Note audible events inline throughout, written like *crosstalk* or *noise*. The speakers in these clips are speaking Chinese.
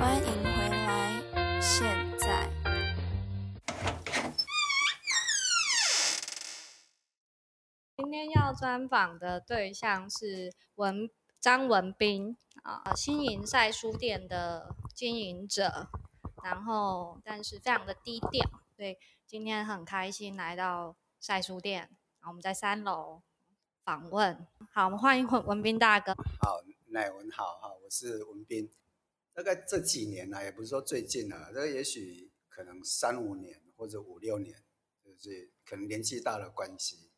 欢迎回来，现在。今天要专访的对象是文张文斌啊，新营赛书店的经营者，然后但是非常的低调，所以今天很开心来到赛书店，我们在三楼访问。好，我们欢迎文文斌大哥。好，乃文好哈，我是文斌。大概这几年呢，也不是说最近啊，这也许可能三五年或者五六年，就是可能年纪大的关系，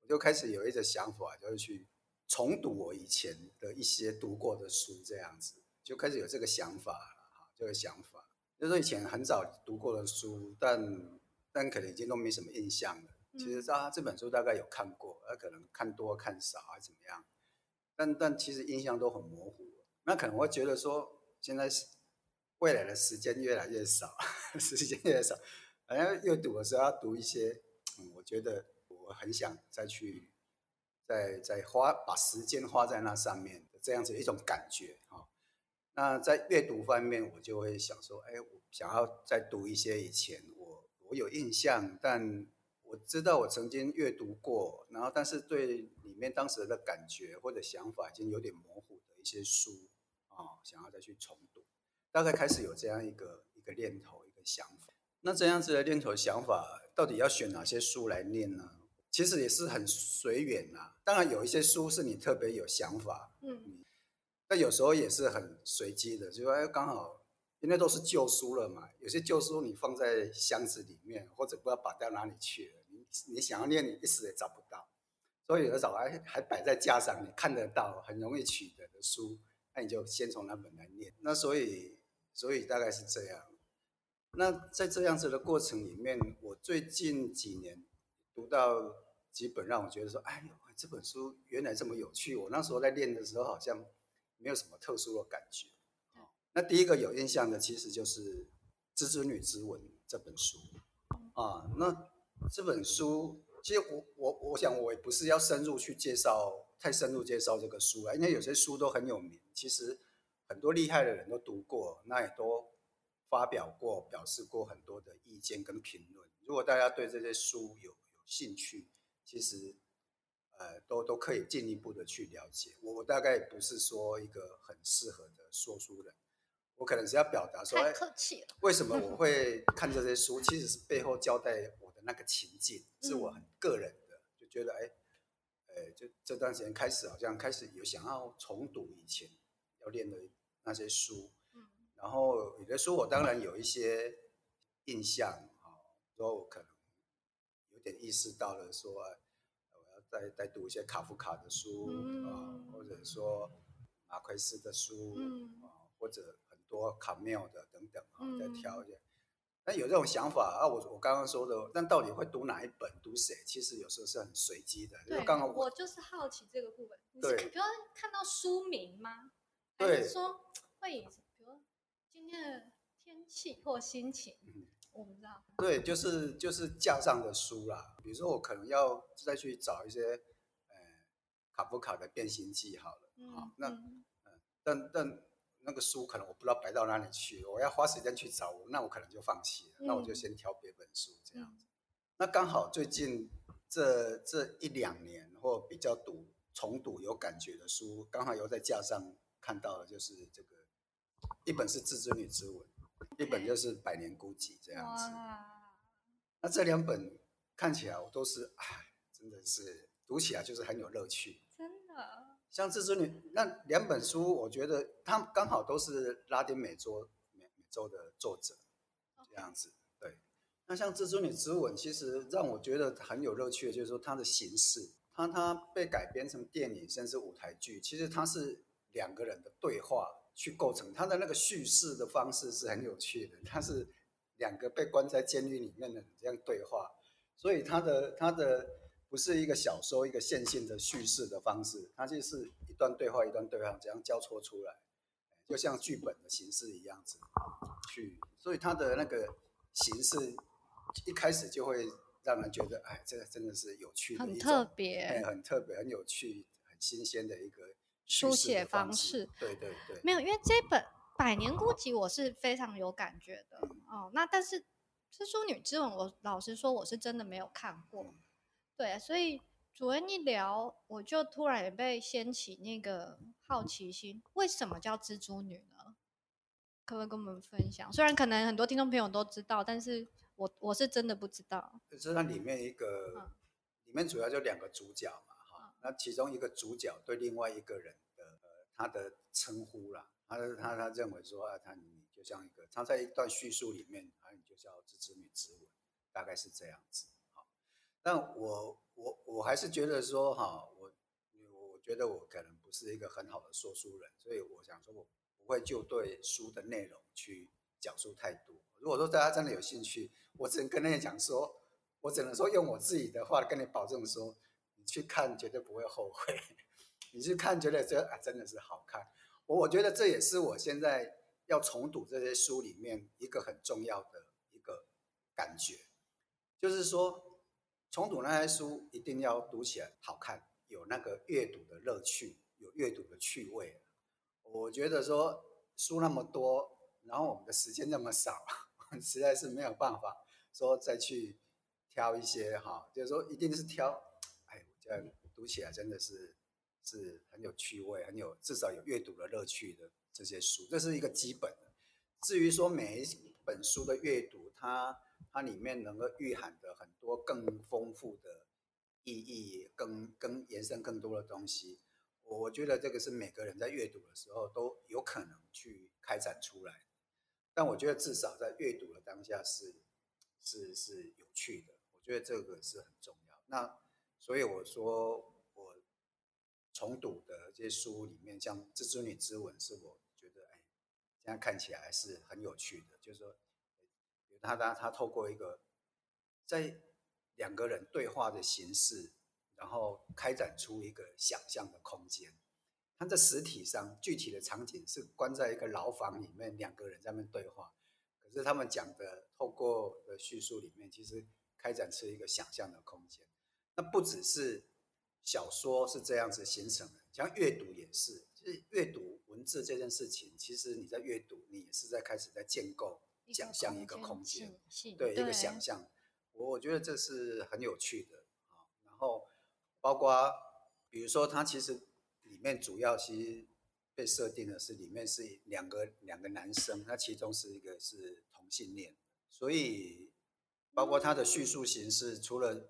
我就开始有一个想法，就是去重读我以前的一些读过的书，这样子就开始有这个想法了哈，这个想法就是说以前很早读过的书，但但可能已经都没什么印象了。其实啊，这本书大概有看过，那，可能看多看少还是怎么样，但但其实印象都很模糊。那可能会觉得说。现在是未来的时间越来越少，*laughs* 时间越少，好像阅读的时候要读一些，嗯，我觉得我很想再去，再再花把时间花在那上面的这样子一种感觉哈。那在阅读方面，我就会想说，哎，我想要再读一些以前我我有印象，但我知道我曾经阅读过，然后但是对里面当时的感觉或者想法已经有点模糊的一些书。哦，想要再去重读，大概开始有这样一个一个念头，一个想法。那这样子的念头想法，到底要选哪些书来念呢？其实也是很随缘呐。当然有一些书是你特别有想法，嗯，但有时候也是很随机的，就说刚好因为都是旧书了嘛，有些旧书你放在箱子里面，或者不知道摆到哪里去了，你你想要念，你一时也找不到，所以有的时候还还摆在架上，你看得到，很容易取得的书。那你就先从那本来念，那所以所以大概是这样。那在这样子的过程里面，我最近几年读到几本让我觉得说，哎呦，这本书原来这么有趣。我那时候在练的时候好像没有什么特殊的感觉。那第一个有印象的其实就是《知之女之文》这本书啊。那这本书其实我我我想我也不是要深入去介绍。太深入介绍这个书了，因为有些书都很有名，其实很多厉害的人都读过，那也都发表过、表示过很多的意见跟评论。如果大家对这些书有有兴趣，其实呃都都可以进一步的去了解。我我大概不是说一个很适合的说书人，我可能是要表达说，太客气了。为什么我会看这些书？其实是背后交代我的那个情境，*laughs* 是我很个人的，就觉得哎。呃，就这段时间开始，好像开始有想要重读以前要练的那些书，嗯，然后有的书我当然有一些印象啊，说我可能有点意识到了，说我要再再读一些卡夫卡的书啊，或者说马奎斯的书啊，或者很多卡缪的等等啊，再挑一些。那有这种想法啊，我我刚刚说的，但到底会读哪一本，读谁，其实有时候是很随机的。对，刚刚我就是好奇这个部分。对，比如看到书名吗？还是说会以比如今天的天气或心情？嗯，我不知道。对，就是就是架上的书啦。比如说我可能要再去找一些呃卡夫卡的《变形记》好了。嗯。那嗯，但但。那个书可能我不知道摆到哪里去，我要花时间去找，那我可能就放弃了。那我就先挑别本书这样子。那刚好最近这这一两年或比较读重读有感觉的书，刚好又在架上看到了，就是这个一本是《至尊女之吻》，一本就是《百年孤寂》这样子。那这两本看起来我都是，哎，真的是读起来就是很有乐趣。像《自尊女》那两本书，我觉得它刚好都是拉丁美洲美美洲的作者这样子。对，那像《自尊女之吻》，其实让我觉得很有乐趣的，就是说它的形式，它它被改编成电影甚至舞台剧，其实它是两个人的对话去构成，它的那个叙事的方式是很有趣的。它是两个被关在监狱里面的这样对话，所以它的它的。不是一个小说，一个线性的叙事的方式，它就是一段对话，一段对话这样交错出来，就像剧本的形式一样子去，所以它的那个形式一开始就会让人觉得，哎，这个真的是有趣的，很特别，很特别，很有趣，很新鲜的一个书写方式。对对对，没有，因为这本百年孤寂我是非常有感觉的哦。那但是《蜘蛛女之吻》，我老实说我是真的没有看过。对，所以主任一聊，我就突然也被掀起那个好奇心，为什么叫蜘蛛女呢？可不可以跟我们分享？虽然可能很多听众朋友都知道，但是我我是真的不知道。就是它里面一个，里面主要就两个主角嘛，哈，那其中一个主角对另外一个人的呃他的称呼啦。他他他认为说啊，他你就像一个，他在一段叙述里面，啊，你就叫“蜘蛛女之吻”，大概是这样子。但我我我还是觉得说哈，我我觉得我可能不是一个很好的说书人，所以我想说我不会就对书的内容去讲述太多。如果说大家真的有兴趣，我只能跟你讲说，我只能说用我自己的话跟你保证说，你去看绝对不会后悔，*laughs* 你去看觉得这啊真的是好看。我我觉得这也是我现在要重读这些书里面一个很重要的一个感觉，就是说重读那些书一定要读起来好看，有那个阅读的乐趣，有阅读的趣味。我觉得说书那么多，然后我们的时间那么少，*laughs* 实在是没有办法说再去挑一些哈，就是说一定是挑，哎，这样读起来真的是。是很有趣味、很有至少有阅读的乐趣的这些书，这是一个基本的。至于说每一本书的阅读，它它里面能够蕴含的很多更丰富的意义、更更延伸更多的东西，我我觉得这个是每个人在阅读的时候都有可能去开展出来。但我觉得至少在阅读的当下是是是有趣的，我觉得这个是很重要。那所以我说我。重读的这些书里面，像《蜘蛛女之吻》是我觉得，哎，现在看起来是很有趣的。就是说，他他他透过一个在两个人对话的形式，然后开展出一个想象的空间。他在实体上具体的场景是关在一个牢房里面，两个人在那对话。可是他们讲的透过的叙述里面，其实开展出一个想象的空间。那不只是。小说是这样子形成的，像阅读也是，就是阅读文字这件事情，其实你在阅读，你也是在开始在建构、想象一个空间，对一个想象。我我觉得这是很有趣的啊。然后包括比如说，它其实里面主要其实被设定的是里面是两个两个男生，那其中是一个是同性恋，所以包括它的叙述形式，除了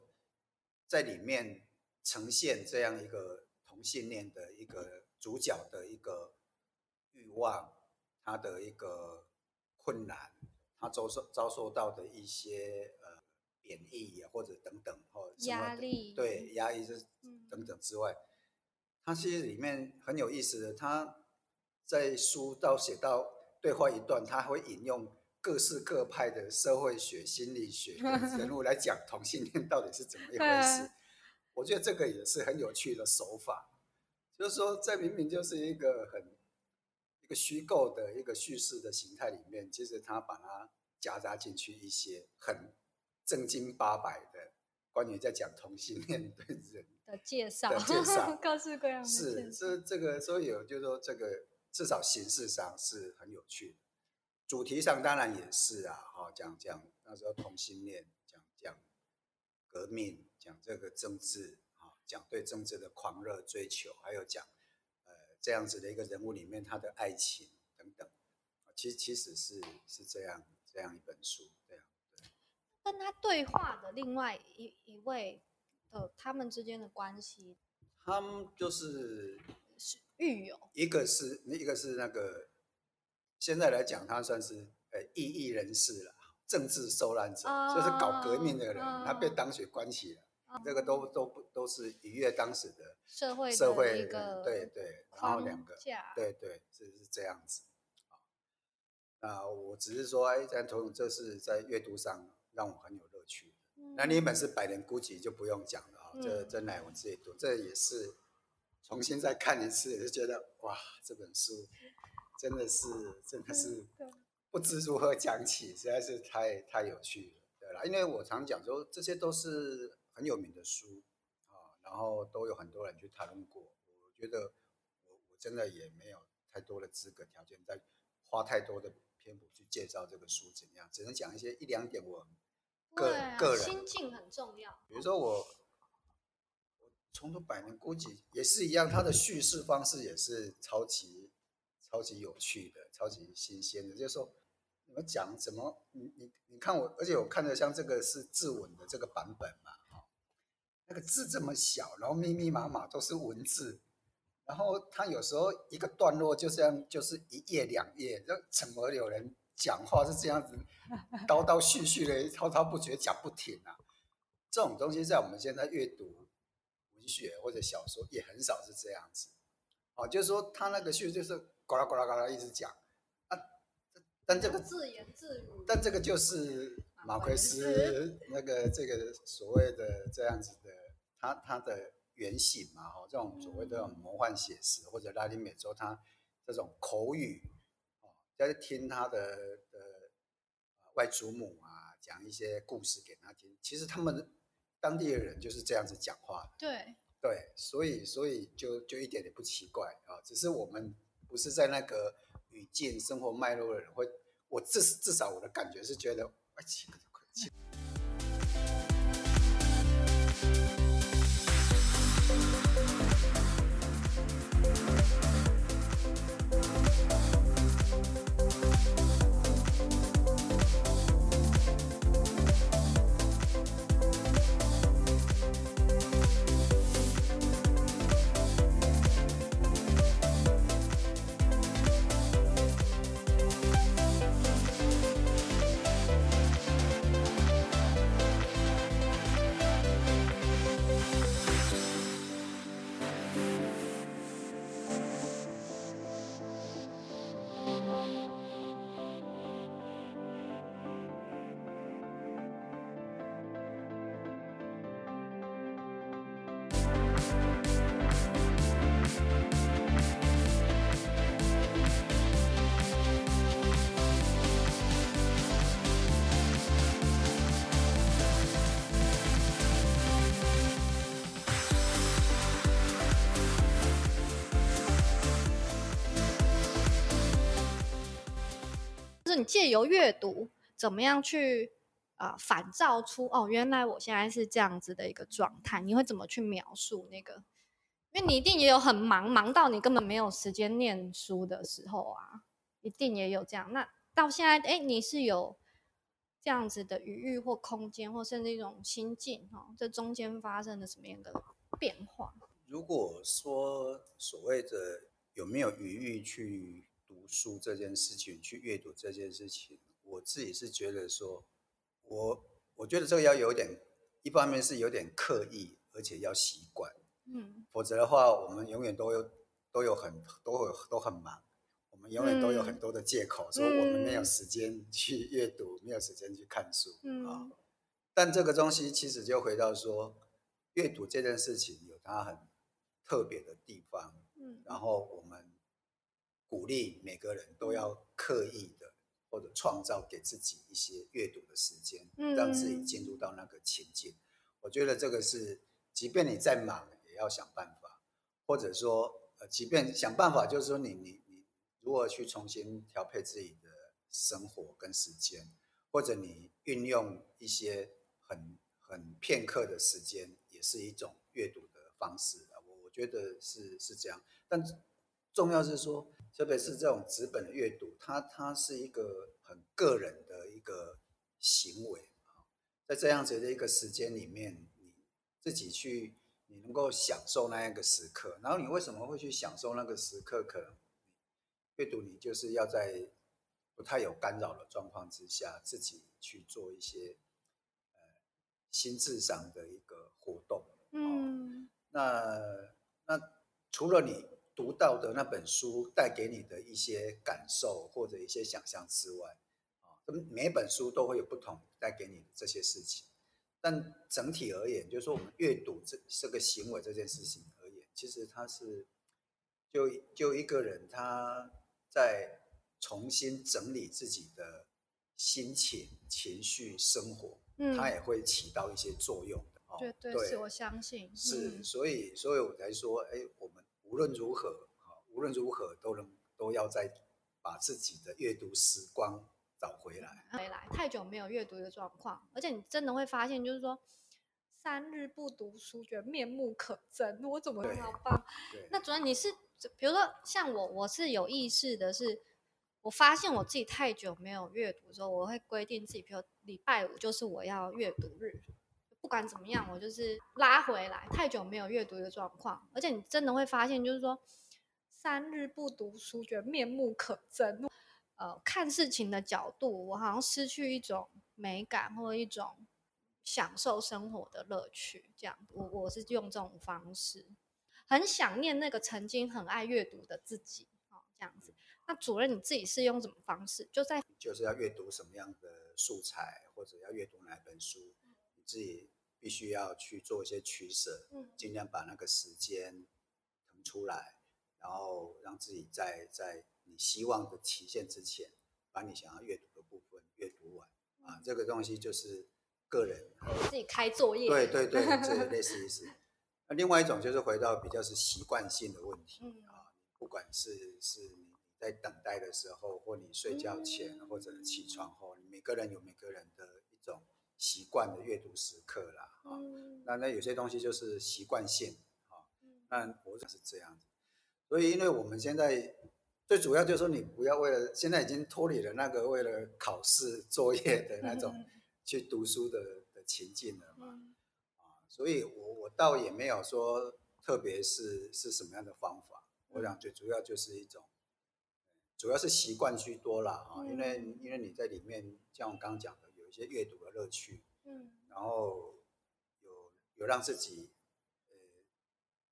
在里面。呈现这样一个同性恋的一个主角的一个欲望，他的一个困难，他遭受遭受到的一些呃贬义或者等等或压力，对压抑这等等之外，他其实里面很有意思的，他在书到写到对话一段，他会引用各式各派的社会学、心理学 *laughs* 人物来讲同性恋到底是怎么一回事。我觉得这个也是很有趣的手法，就是说，这明明就是一个很一个虚构的一个叙事的形态里面，其实他把它夹杂进去一些很正经八百的关于在讲同性恋对人 *laughs* 的介绍，的介绍，*laughs* 各式各样的是这这个，所以有就是说，这个至少形式上是很有趣的，主题上当然也是啊，哈，讲讲那时候同性恋，讲讲革命。讲这个政治啊，讲对政治的狂热追求，还有讲呃这样子的一个人物里面他的爱情等等，其实其实是是这样这样一本书这样。跟他对话的另外一一位的他们之间的关系，他们就是是狱友，一个是一个是那个现在来讲他算是呃异议人士了，政治受难者，就是搞革命的人，他被当选关起了。这个都都不都是逾越当时的社会社会一个对对，然后两个对对是是这样子啊。那我只是说，哎，在同这是在阅读上让我很有乐趣。那另一本是《百年孤寂》就不用讲了啊，这真乃我自己读，这也是重新再看一次，就觉得哇，这本书真的是真的是不知如何讲起，实在是太太有趣了，对了，因为我常讲说，这些都是。很有名的书啊，然后都有很多人去谈论过。我觉得我我真的也没有太多的资格条件再花太多的篇幅去介绍这个书怎样，只能讲一些一两点我个个人心境很重要。比如说我，我重读百年估计也是一样，它的叙事方式也是超级超级有趣的，超级新鲜的。就是说，你们讲怎么，你你你看我，而且我看着像这个是自刎的这个版本嘛，哈，那个字这么小，然后密密麻麻都是文字，然后他有时候一个段落就这样，就是一页两页，这怎么有人讲话是这样子叨叨絮絮的、滔滔不绝讲不停啊？这种东西在我们现在阅读文学或者小说也很少是这样子，哦，就是说他那个絮就是呱啦呱啦呱啦一直讲，但这个自言自语，但这个就是马奎斯那个这个所谓的这样子的，他他的原型嘛，哈，这种所谓的魔幻写实或者拉丁美洲，他这种口语，哦，在听他的的呃外祖母啊讲一些故事给他听，其实他们当地的人就是这样子讲话的。对，对，所以所以就就一点也不奇怪啊，只是我们不是在那个语境、生活脉络的人会，我至至少我的感觉是觉得，哎，就是你借由阅读，怎么样去啊、反照出哦，原来我现在是这样子的一个状态，你会怎么去描述那个？因为你一定也有很忙，忙到你根本没有时间念书的时候啊，一定也有这样。那到现在，哎，你是有这样子的余裕或空间，或甚至一种心境哦，这中间发生了什么样的变化？如果说所谓的有没有余裕去读书这件事情，去阅读这件事情，我自己是觉得说，我我觉得这个要有点，一方面是有点刻意，而且要习惯，嗯。否则的话，我们永远都有都有很都有都很忙，我们永远都有很多的借口，说我们没有时间去阅读，没有时间去看书啊。嗯但这个东西其实就回到说，阅读这件事情有它很特别的地方，嗯。然后我们鼓励每个人都要刻意的或者创造给自己一些阅读的时间，让自己嗯进入到那个情境。我觉得这个是，即便你再忙，也要想办法，或者说，呃，即便想办法，就是说你你你如何去重新调配自己的生活跟时间，或者你运用一些很很片刻的时间，也是一种阅读的方式啊。我我觉得是是这样，但重要是说，特别是这种纸本的阅读，它它是一个很个人的一个行为啊，在这样子的一个时间里面，你自己去，你能够享受那一个时刻，然后你为什么会去享受那个时刻？可能阅读你就是要在不太有干扰的状况之下，自己去做一些呃心智上的一个活动。嗯那那除了你读到的那本书带给你的一些感受或者一些想象之外，啊，每本书都会有不同带给你的这些事情。但整体而言，就是说我们阅读这这个行为这件事情而言，其实它是就就一个人他在重新整理自己的心情、情绪、生活，嗯，它也会起到一些作用的。哦绝对是我相信是，嗯所以，所以我才说，哎，我们无论如何，哈，无论如何都能都要在把自己的阅读时光找回来。回来太久没有阅读的状况，而且你真的会发现，就是说三日不读书，觉得面目可憎。我怎么对好棒？对，那主任你是比如说像我，我是有意识的是，我发现我自己太久没有阅读的时候，我会规定自己，比如礼拜五就是我要阅读日，不管怎么样，我就是拉回来。太久没有阅读的状况，而且你真的会发现，就是说三日不读书，觉得面目可憎。呃，看事情的角度，我好像失去一种美感或者一种享受生活的乐趣。这样，我我是用这种方式。很想念那个曾经很爱阅读的自己，哦，这样子。那主任你自己是用什么方式？就在就是要阅读什么样的素材，或者要阅读哪本书，你自己必须要去做一些取舍，嗯尽量把那个时间腾出来，然后让自己在在你希望的期限之前，把你想要阅读的部分阅读完啊。这个东西就是个人自己开作业，对对对，这 *laughs* 类似意思。那另外一种就是回到比较是习惯性的问题嗯啊，不管是是你在等待的时候，或你睡觉前，嗯或者起床后，你每个人有每个人的一种习惯的阅读时刻啦啊。嗯，那那有些东西就是习惯性啊，嗯那我是这样子。所以，因为我们现在最主要就是说，你不要为了现在已经脱离了那个为了考试作业的那种 *laughs* 去读书的的情境了嘛。嗯啊，所以我我倒也没有说，特别是是什么样的方法，我想最主要就是一种，主要是习惯居多啦啊，因为嗯因为你在里面，像我刚刚讲些阅读的乐趣，嗯。然后有有让自己呃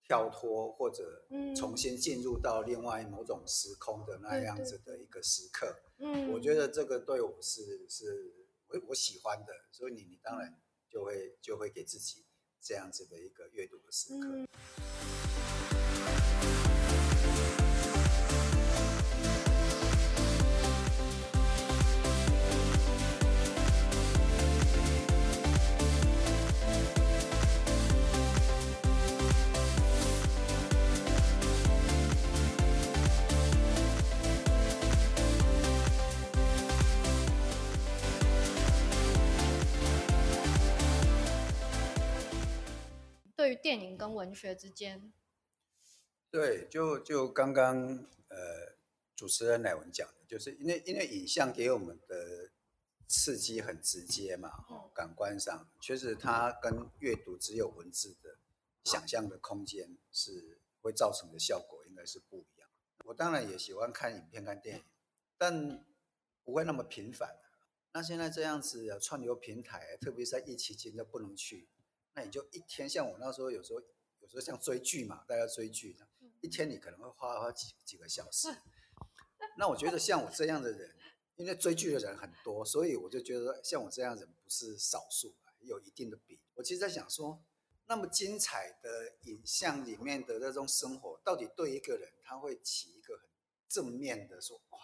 跳脱或者嗯重新进入到另外某种时空的那样子的一个时刻，嗯，我觉得这个对我是是我我喜欢的，所以你你当然就会就会给自己这样子的一个阅读的时刻。嗯对于电影跟文学之间，对，就就刚刚呃主持人乃文讲的，就是因为因为影像给我们的刺激很直接嘛，哦，感官上确实它跟阅读只有文字的想象的空间是会造成的效果应该是不一样。我当然也喜欢看影片、看电影，但不会那么频繁。那现在这样子啊串流平台，特别是在疫情期间都不能去，那你就一天，像我那时候有时候有时候像追剧嘛，大家追剧，一天你可能会花花几几个小时。*laughs* 那我觉得像我这样的人，因为追剧的人很多，所以我就觉得像我这样的人不是少数，有一定的比。我其实在想说，那么精彩的影像里面的那种生活，到底对一个人他会起一个很正面的说哇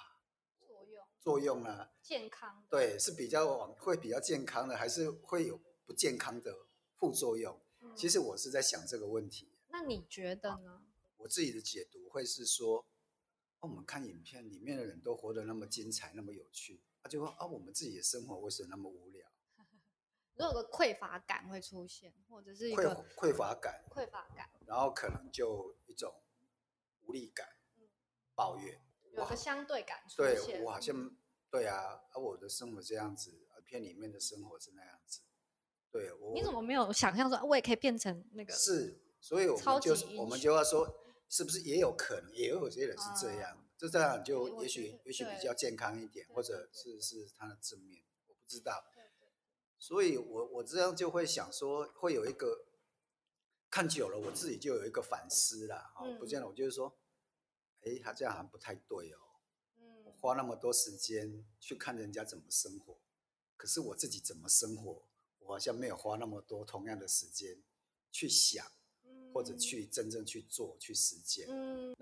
作用作用呢？健康，对，是比较往会比较健康的，还是会有不健康的副作用？嗯其实我是在想这个问题。那你觉得呢？我自己的解读会是说，哦我们看影片里面的人都活得那么精彩，那么有趣，啊，就说啊，我们自己的生活为什么那么无聊？*laughs* 如果有个匮乏感会出现，或者是一匮个匮乏感，匮乏感，然后可能就一种无力感嗯、抱怨。有个相对感出对。我好像对啊，啊，我的生活这样子，影片里面的生活是那样子。对我，你怎么没有想象说，啊我也可以变成那个？是，所以我们就是我们就要说，是不是也有可能，也有些人是这样，啊就这样对就也许也许比较健康一点，或者是是他的正面，我不知道。对对所以我我这样就会想说，会有一个看久了，我自己就有一个反思啦。哦，不见了，我就是说，哎，他这样好像不太对哦。我嗯，花那么多时间去看人家怎么生活，可是我自己怎么生活，我好像没有花那么多同样的时间去想，或者嗯去真正去做、去实践。嗯